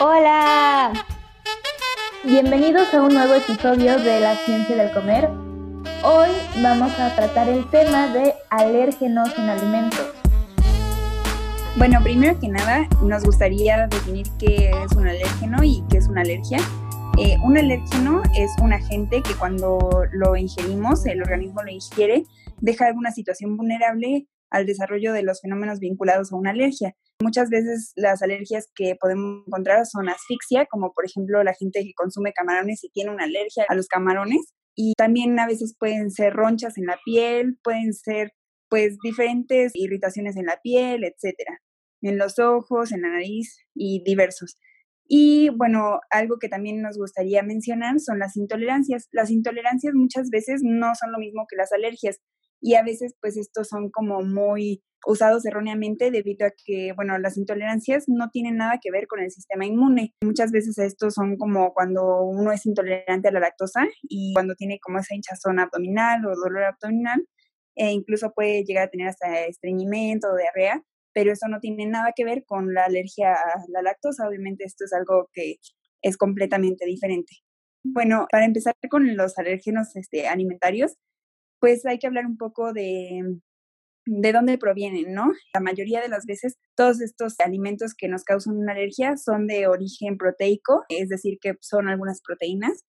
Hola. Bienvenidos a un nuevo episodio de La Ciencia del Comer. Hoy vamos a tratar el tema de alérgenos en alimentos. Bueno, primero que nada, nos gustaría definir qué es un alérgeno y qué es una alergia. Eh, un alérgeno es un agente que cuando lo ingerimos, el organismo lo ingiere, deja alguna situación vulnerable al desarrollo de los fenómenos vinculados a una alergia. Muchas veces las alergias que podemos encontrar son asfixia, como por ejemplo la gente que consume camarones y tiene una alergia a los camarones. Y también a veces pueden ser ronchas en la piel, pueden ser pues diferentes irritaciones en la piel, etcétera, en los ojos, en la nariz y diversos. Y bueno, algo que también nos gustaría mencionar son las intolerancias. Las intolerancias muchas veces no son lo mismo que las alergias y a veces pues estos son como muy usados erróneamente debido a que, bueno, las intolerancias no tienen nada que ver con el sistema inmune. Muchas veces estos son como cuando uno es intolerante a la lactosa y cuando tiene como esa hinchazón abdominal o dolor abdominal, e incluso puede llegar a tener hasta estreñimiento o diarrea, pero eso no tiene nada que ver con la alergia a la lactosa. Obviamente esto es algo que es completamente diferente. Bueno, para empezar con los alérgenos este, alimentarios, pues hay que hablar un poco de, de dónde provienen, ¿no? La mayoría de las veces todos estos alimentos que nos causan una alergia son de origen proteico, es decir, que son algunas proteínas.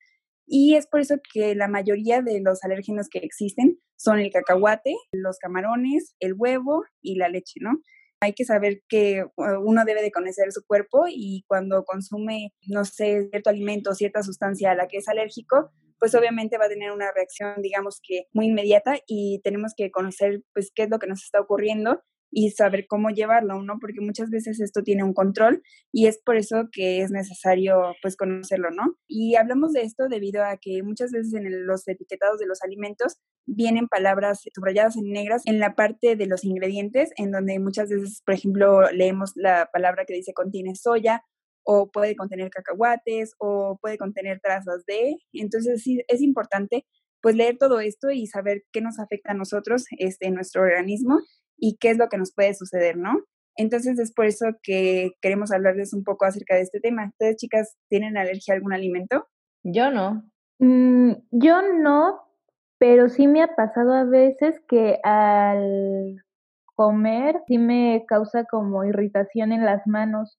Y es por eso que la mayoría de los alérgenos que existen son el cacahuate, los camarones, el huevo y la leche, ¿no? Hay que saber que uh, uno debe de conocer su cuerpo y cuando consume, no sé, cierto alimento o cierta sustancia a la que es alérgico, pues obviamente va a tener una reacción, digamos que muy inmediata y tenemos que conocer pues qué es lo que nos está ocurriendo y saber cómo llevarlo, ¿no? Porque muchas veces esto tiene un control y es por eso que es necesario pues conocerlo, ¿no? Y hablamos de esto debido a que muchas veces en los etiquetados de los alimentos vienen palabras subrayadas en negras en la parte de los ingredientes, en donde muchas veces, por ejemplo, leemos la palabra que dice contiene soya o puede contener cacahuates o puede contener trazas de. Entonces sí, es importante pues leer todo esto y saber qué nos afecta a nosotros, este, nuestro organismo y qué es lo que nos puede suceder, ¿no? Entonces es por eso que queremos hablarles un poco acerca de este tema. ¿Ustedes, chicas, tienen alergia a algún alimento? Yo no. Mm, yo no, pero sí me ha pasado a veces que al comer sí me causa como irritación en las manos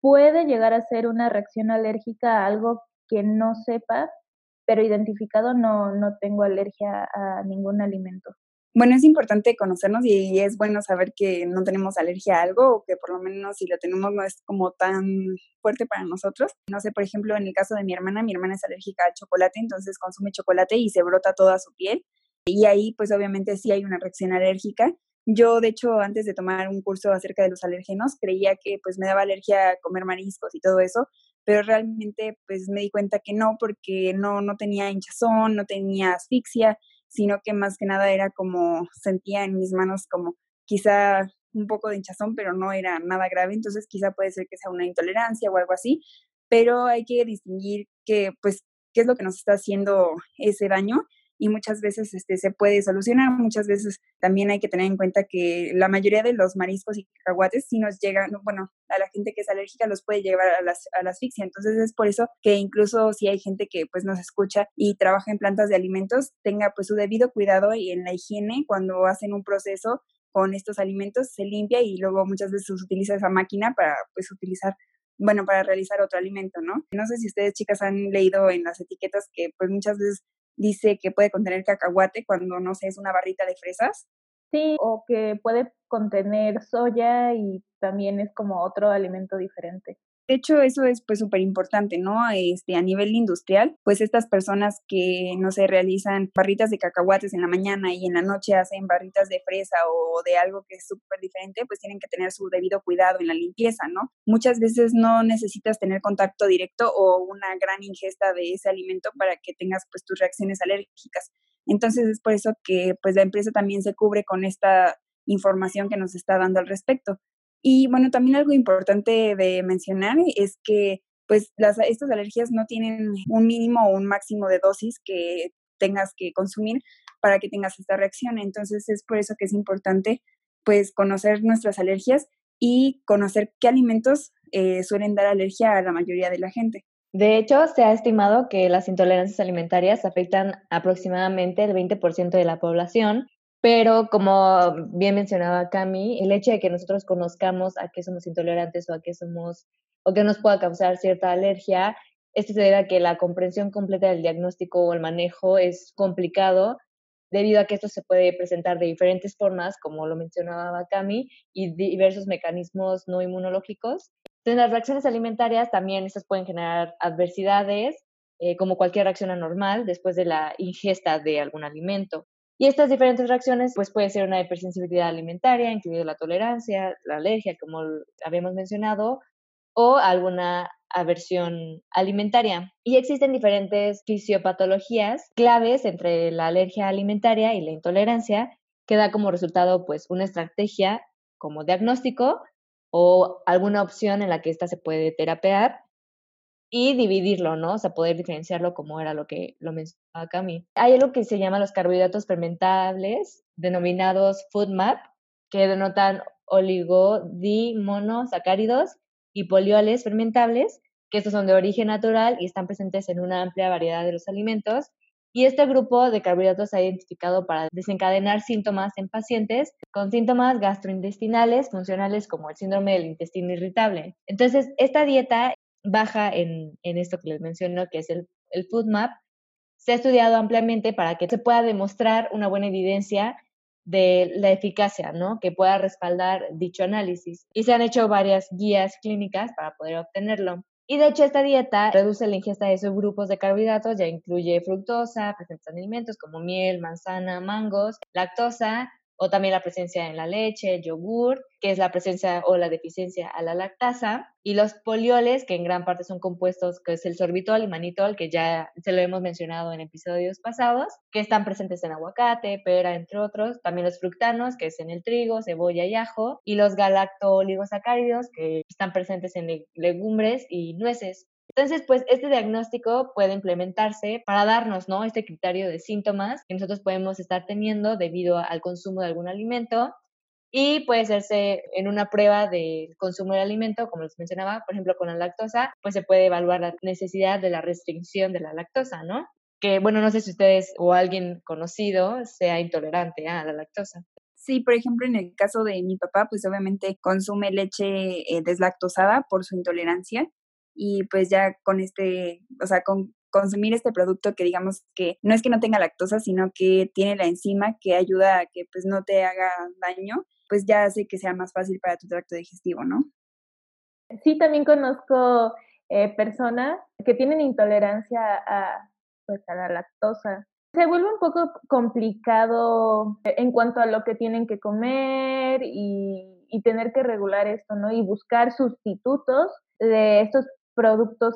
puede llegar a ser una reacción alérgica a algo que no sepa, pero identificado no, no tengo alergia a ningún alimento. Bueno, es importante conocernos y es bueno saber que no tenemos alergia a algo o que por lo menos si lo tenemos no es como tan fuerte para nosotros. No sé, por ejemplo, en el caso de mi hermana, mi hermana es alérgica al chocolate, entonces consume chocolate y se brota toda su piel. Y ahí pues obviamente sí hay una reacción alérgica yo, de hecho, antes de tomar un curso acerca de los alérgenos, creía que pues me daba alergia a comer mariscos y todo eso, pero realmente pues me di cuenta que no, porque no, no tenía hinchazón, no tenía asfixia, sino que más que nada era como sentía en mis manos como quizá un poco de hinchazón, pero no era nada grave, entonces quizá puede ser que sea una intolerancia o algo así, pero hay que distinguir que pues qué es lo que nos está haciendo ese daño y muchas veces este, se puede solucionar. Muchas veces también hay que tener en cuenta que la mayoría de los mariscos y cacahuates si nos llegan, bueno, a la gente que es alérgica los puede llevar a, las, la asfixia. Entonces es por eso que incluso si hay gente que pues nos escucha y trabaja en plantas de alimentos, tenga pues su debido cuidado y en la higiene cuando hacen un proceso con estos alimentos se limpia y luego muchas veces utiliza esa máquina para pues utilizar bueno, para realizar otro alimento, ¿no? No sé si ustedes chicas han leído en las etiquetas que pues muchas veces dice que puede contener cacahuate cuando no sé, es una barrita de fresas. Sí, o que puede contener soya y también es como otro alimento diferente. De hecho, eso es pues súper importante, ¿no? Este, a nivel industrial, pues estas personas que, no sé, realizan barritas de cacahuates en la mañana y en la noche hacen barritas de fresa o de algo que es súper diferente, pues tienen que tener su debido cuidado en la limpieza, ¿no? Muchas veces no necesitas tener contacto directo o una gran ingesta de ese alimento para que tengas pues tus reacciones alérgicas. Entonces es por eso que pues la empresa también se cubre con esta información que nos está dando al respecto. Y bueno, también algo importante de mencionar es que pues las, estas alergias no tienen un mínimo o un máximo de dosis que tengas que consumir para que tengas esta reacción. Entonces es por eso que es importante pues conocer nuestras alergias y conocer qué alimentos eh, suelen dar alergia a la mayoría de la gente. De hecho, se ha estimado que las intolerancias alimentarias afectan aproximadamente el 20% de la población, pero como bien mencionaba Cami, el hecho de que nosotros conozcamos a qué somos intolerantes o a qué somos o que nos pueda causar cierta alergia, esto se debe a que la comprensión completa del diagnóstico o el manejo es complicado debido a que esto se puede presentar de diferentes formas, como lo mencionaba Cami, y diversos mecanismos no inmunológicos. En las reacciones alimentarias también estas pueden generar adversidades, eh, como cualquier reacción anormal después de la ingesta de algún alimento. Y estas diferentes reacciones, pues puede ser una hipersensibilidad alimentaria, incluida la tolerancia, la alergia, como habíamos mencionado, o alguna aversión alimentaria. Y existen diferentes fisiopatologías claves entre la alergia alimentaria y la intolerancia, que da como resultado pues una estrategia como diagnóstico o alguna opción en la que ésta se puede terapear y dividirlo, ¿no? O sea, poder diferenciarlo como era lo que lo mencionaba Cami. Hay algo que se llama los carbohidratos fermentables, denominados FoodMap, que denotan oligodimonosacáridos y polioles fermentables, que estos son de origen natural y están presentes en una amplia variedad de los alimentos. Y este grupo de carbohidratos se ha identificado para desencadenar síntomas en pacientes con síntomas gastrointestinales funcionales como el síndrome del intestino irritable. Entonces, esta dieta baja en, esto que les menciono, que es el, el Food Map, se ha estudiado ampliamente para que se pueda demostrar una buena evidencia de la eficacia, ¿no? Que pueda respaldar dicho análisis. Y se han hecho varias guías clínicas para poder obtenerlo. Y de hecho esta dieta reduce la ingesta de subgrupos de carbohidratos, ya incluye fructosa, presentes en alimentos como miel, manzana, mangos, lactosa, o también la presencia en la leche, yogur, que es la presencia o la deficiencia a la lactasa, y los polioles, que en gran parte son compuestos, que es el sorbitol y manitol, que ya se lo hemos mencionado en episodios pasados, que están presentes en aguacate, pera, entre otros, también los fructanos, que es en el trigo, cebolla y ajo, y los galacto-oligosacáridos, que están presentes en legumbres y nueces. Entonces, pues este diagnóstico puede implementarse para darnos, ¿no? Este criterio de síntomas que nosotros podemos estar teniendo debido al consumo de algún alimento y puede hacerse en una prueba del consumo del alimento, como les mencionaba, por ejemplo, con la lactosa, pues se puede evaluar la necesidad de la restricción de la lactosa, ¿no? Que, bueno, no sé si ustedes o alguien conocido sea intolerante a la lactosa. Sí, por ejemplo, en el caso de mi papá, pues obviamente consume leche eh, deslactosada por su intolerancia y pues ya con este, o sea, con consumir este producto que digamos que no es que no tenga lactosa, sino que tiene la enzima que ayuda a que pues no te haga daño, pues ya hace que sea más fácil para tu tracto digestivo, ¿no? Sí, también conozco eh, personas que tienen intolerancia a, pues, a la lactosa. Se vuelve un poco complicado en cuanto a lo que tienen que comer y, y tener que regular esto, ¿no? Y buscar sustitutos de estos productos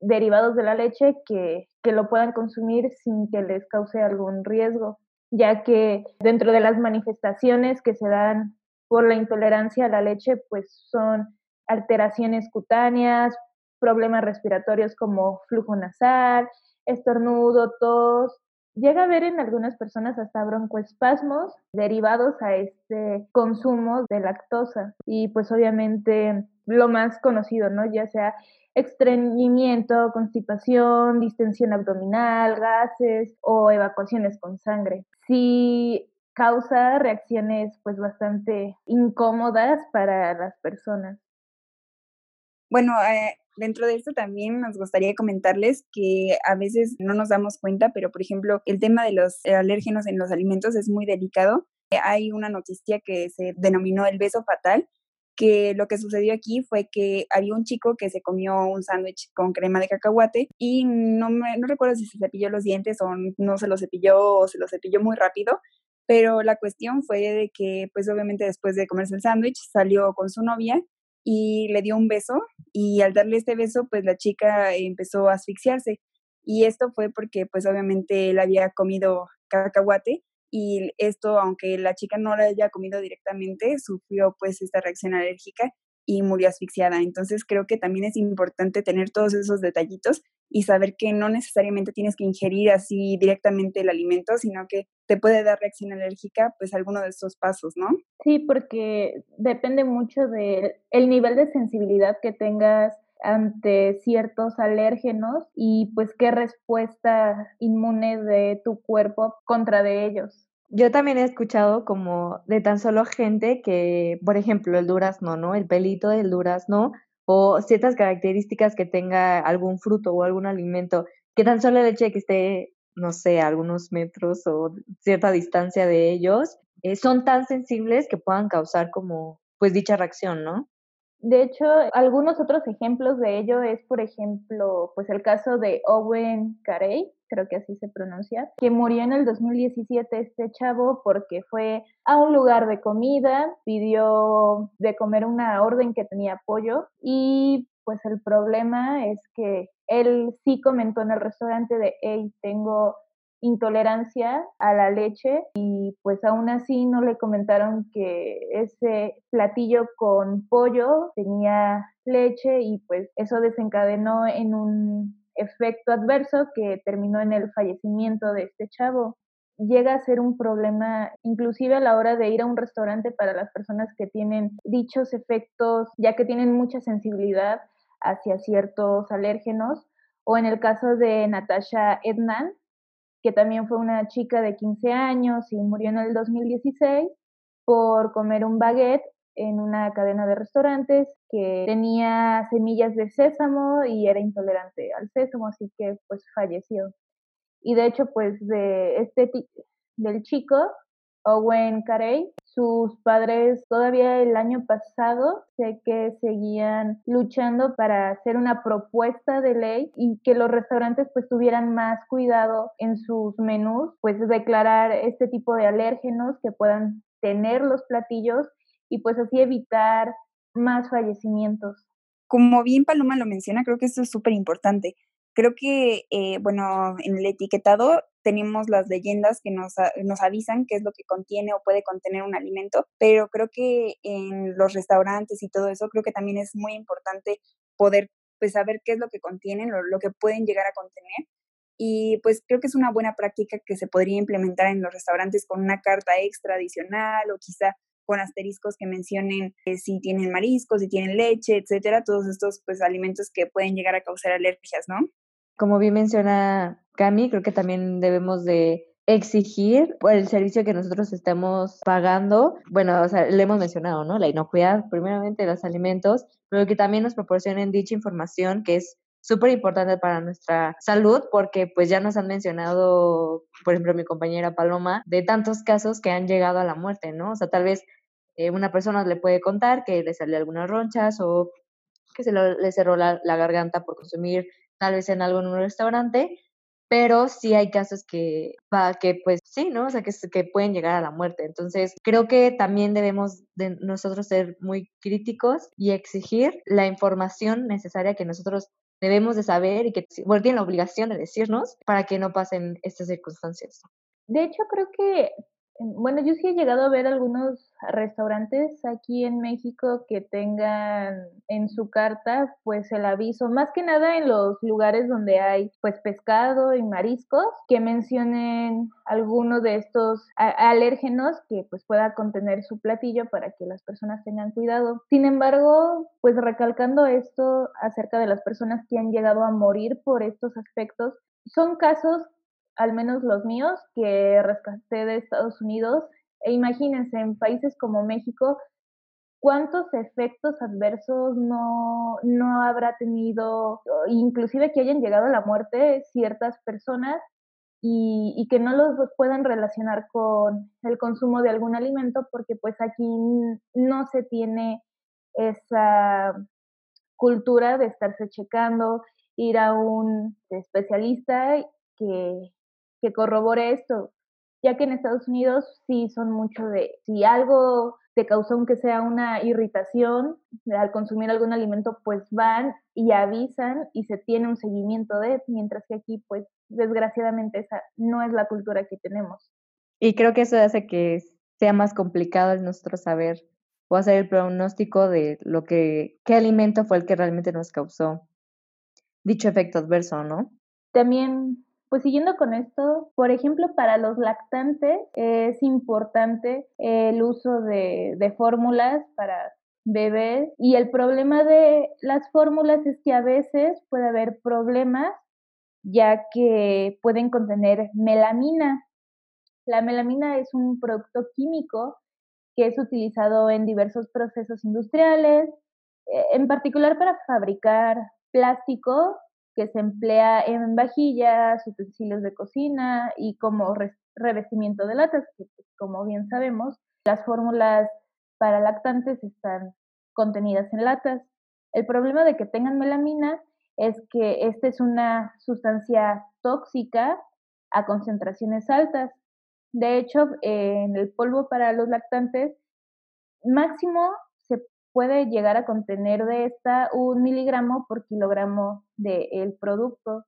derivados de la leche que, que lo puedan consumir sin que les cause algún riesgo, ya que dentro de las manifestaciones que se dan por la intolerancia a la leche, pues son alteraciones cutáneas, problemas respiratorios como flujo nasal, estornudo, tos. Llega a haber en algunas personas hasta broncoespasmos derivados a este consumo de lactosa. Y pues obviamente lo más conocido, ¿no? Ya sea estreñimiento, constipación, distensión abdominal, gases o evacuaciones con sangre. Sí causa reacciones pues bastante incómodas para las personas. Bueno, eh, dentro de esto también nos gustaría comentarles que a veces no nos damos cuenta, pero por ejemplo, el tema de los alérgenos en los alimentos es muy delicado. Hay una noticia que se denominó el beso fatal, que lo que sucedió aquí fue que había un chico que se comió un sándwich con crema de cacahuate y no, me, no recuerdo si se cepilló los dientes o no se los cepilló o se los cepilló muy rápido, pero la cuestión fue de que pues obviamente después de comerse el sándwich salió con su novia y le dio un beso y al darle este beso pues la chica empezó a asfixiarse y esto fue porque pues obviamente él había comido cacahuate y esto, aunque la chica no la haya comido directamente, sufrió pues esta reacción alérgica y murió asfixiada. Entonces creo que también es importante tener todos esos detallitos y saber que no necesariamente tienes que ingerir así directamente el alimento, sino que te puede dar reacción alérgica pues alguno de estos pasos, ¿no? Sí, porque depende mucho del el nivel de sensibilidad que tengas ante ciertos alérgenos y pues qué respuesta inmune de tu cuerpo contra de ellos. Yo también he escuchado como de tan solo gente que, por ejemplo, el durazno, ¿no? El pelito del durazno o ciertas características que tenga algún fruto o algún alimento, que tan solo el hecho de que esté, no sé, a algunos metros o cierta distancia de ellos, eh, son tan sensibles que puedan causar como, pues, dicha reacción, ¿no? De hecho, algunos otros ejemplos de ello es, por ejemplo, pues el caso de Owen Carey, creo que así se pronuncia, que murió en el 2017 este chavo porque fue a un lugar de comida, pidió de comer una orden que tenía pollo y pues el problema es que él sí comentó en el restaurante de, hey, tengo intolerancia a la leche y pues aún así no le comentaron que ese platillo con pollo tenía leche y pues eso desencadenó en un efecto adverso que terminó en el fallecimiento de este chavo. Llega a ser un problema inclusive a la hora de ir a un restaurante para las personas que tienen dichos efectos, ya que tienen mucha sensibilidad hacia ciertos alérgenos, o en el caso de Natasha Ednan, que también fue una chica de 15 años y murió en el 2016 por comer un baguette en una cadena de restaurantes que tenía semillas de sésamo y era intolerante al sésamo, así que pues falleció. Y de hecho, pues de este del chico, Owen Carey, sus padres todavía el año pasado sé que seguían luchando para hacer una propuesta de ley y que los restaurantes pues tuvieran más cuidado en sus menús, pues declarar este tipo de alérgenos que puedan tener los platillos y pues así evitar más fallecimientos. Como bien Paloma lo menciona, creo que esto es súper importante. Creo que, eh, bueno, en el etiquetado tenemos las leyendas que nos, nos avisan qué es lo que contiene o puede contener un alimento, pero creo que en los restaurantes y todo eso, creo que también es muy importante poder pues saber qué es lo que contienen, lo, lo que pueden llegar a contener. Y pues creo que es una buena práctica que se podría implementar en los restaurantes con una carta extra adicional o quizá con asteriscos que mencionen eh, si tienen mariscos, si tienen leche, etcétera, todos estos pues alimentos que pueden llegar a causar alergias, ¿no? Como bien menciona Cami, creo que también debemos de exigir por el servicio que nosotros estemos pagando, bueno, o sea, le hemos mencionado, ¿no? La inocuidad, primeramente, de los alimentos, pero que también nos proporcionen dicha información que es súper importante para nuestra salud porque pues ya nos han mencionado, por ejemplo, mi compañera Paloma, de tantos casos que han llegado a la muerte, ¿no? O sea, tal vez eh, una persona le puede contar que le salió algunas ronchas o que se le cerró la, garganta por consumir tal vez en algo en un restaurante, pero sí hay casos que, que pues sí, ¿no? O sea, que, que pueden llegar a la muerte. Entonces, creo que también debemos de nosotros ser muy críticos y exigir la información necesaria que nosotros debemos de saber y que bueno, tienen la obligación de decirnos para que no pasen estas circunstancias. De hecho, creo que bueno, yo sí he llegado a ver algunos restaurantes aquí en México que tengan en su carta pues el aviso, más que nada en los lugares donde hay pues pescado y mariscos, que mencionen alguno de estos alérgenos que pues pueda contener su platillo para que las personas tengan cuidado. Sin embargo, pues recalcando esto acerca de las personas que han llegado a morir por estos aspectos, son casos al menos los míos, que rescaté de Estados Unidos. E imagínense, en países como México, cuántos efectos adversos no, no habrá tenido, inclusive que hayan llegado a la muerte ciertas personas y, y, que no los puedan relacionar con el consumo de algún alimento porque pues aquí no se tiene esa cultura de estarse checando, ir a un especialista que que corrobore esto, ya que en Estados Unidos sí son mucho de, si algo te causó aunque sea una irritación al consumir algún alimento, pues van y avisan y se tiene un seguimiento de, mientras que aquí pues desgraciadamente esa no es la cultura que tenemos. Y creo que eso hace que sea más complicado el nuestro saber o hacer el pronóstico de lo que, qué alimento fue el que realmente nos causó dicho efecto adverso, ¿no? También, pues siguiendo con esto, por ejemplo, para los lactantes es importante el uso de, fórmulas para bebés y el problema de las fórmulas es que a veces puede haber problemas ya que pueden contener melamina. La melamina es un producto químico que es utilizado en diversos procesos industriales, eh, en particular para fabricar plástico que se emplea en vajillas, utensilios de cocina y como revestimiento de latas, pues, como bien sabemos, las fórmulas para lactantes están contenidas en latas. El problema de que tengan melamina es que esta es una sustancia tóxica a concentraciones altas. De hecho, en el polvo para los lactantes, máximo puede llegar a contener de esta un miligramo por kilogramo del producto.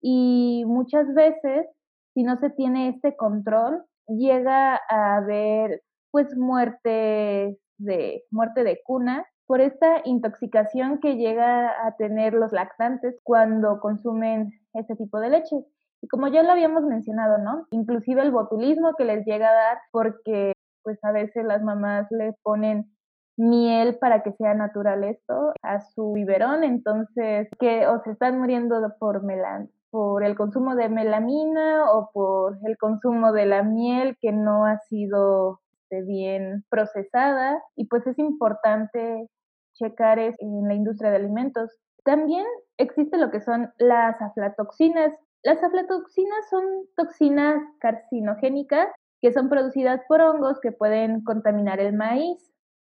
Y muchas veces, si no se tiene este control, llega a haber pues muerte de, muerte de cuna por esta intoxicación que llega a tener los lactantes cuando consumen este tipo de leche. Y como ya lo habíamos mencionado, ¿no? Inclusive el botulismo que les llega a dar porque pues a veces las mamás le ponen miel para que sea natural esto a su biberón, entonces que o están muriendo por melan por el consumo de melamina o por el consumo de la miel que no ha sido este, bien procesada y pues es importante checar en la industria de alimentos. También existe lo que son las aflatoxinas. Las aflatoxinas son toxinas carcinogénicas que son producidas por hongos que pueden contaminar el maíz,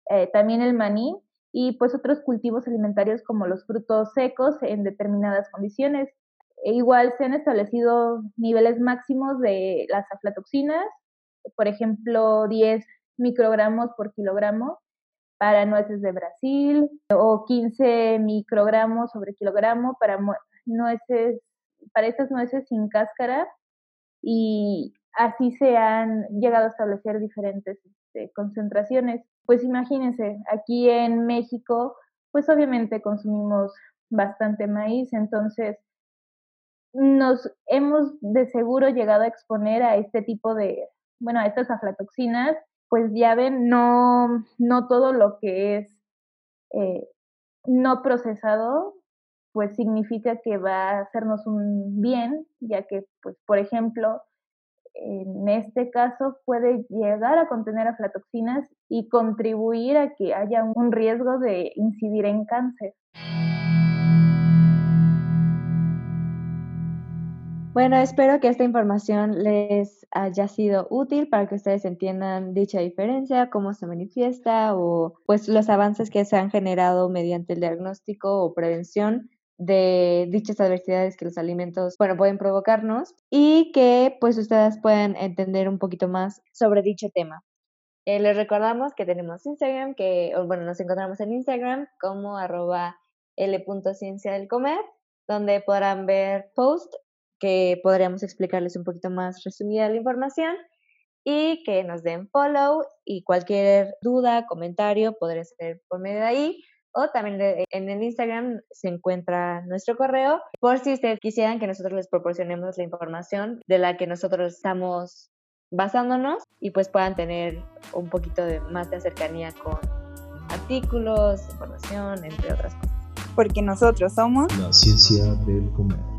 eh, también el maní y pues otros cultivos alimentarios como los frutos secos en determinadas condiciones. E igual se han establecido niveles máximos de las aflatoxinas, por ejemplo, 10 microgramos por kilogramo para nueces de Brasil o 15 microgramos sobre kilogramo para nueces, para estas nueces sin cáscara y así se han llegado a establecer diferentes este, concentraciones. Pues imagínense, aquí en México, pues obviamente consumimos bastante maíz, entonces nos hemos de seguro llegado a exponer a este tipo de, bueno, a estas aflatoxinas pues ya ven, no, no todo lo que es eh, no procesado, pues significa que va a hacernos un bien, ya que, pues, por ejemplo, en este caso puede llegar a contener aflatoxinas y contribuir a que haya un riesgo de incidir en cáncer. Bueno, espero que esta información les haya sido útil para que ustedes entiendan dicha diferencia, cómo se manifiesta o pues los avances que se han generado mediante el diagnóstico o prevención de dichas adversidades que los alimentos, bueno, pueden provocarnos y que pues ustedes puedan entender un poquito más sobre dicho tema. Eh, les recordamos que tenemos Instagram, que, bueno, nos encontramos en Instagram como arroba l.ciencia del comer, donde podrán ver posts que podríamos explicarles un poquito más resumida la información y que nos den follow y cualquier duda, comentario podría ser por medio de ahí o también en el Instagram se encuentra nuestro correo por si ustedes quisieran que nosotros les proporcionemos la información de la que nosotros estamos basándonos y pues puedan tener un poquito de más de cercanía con artículos, información, entre otras cosas. Porque nosotros somos la ciencia del comer.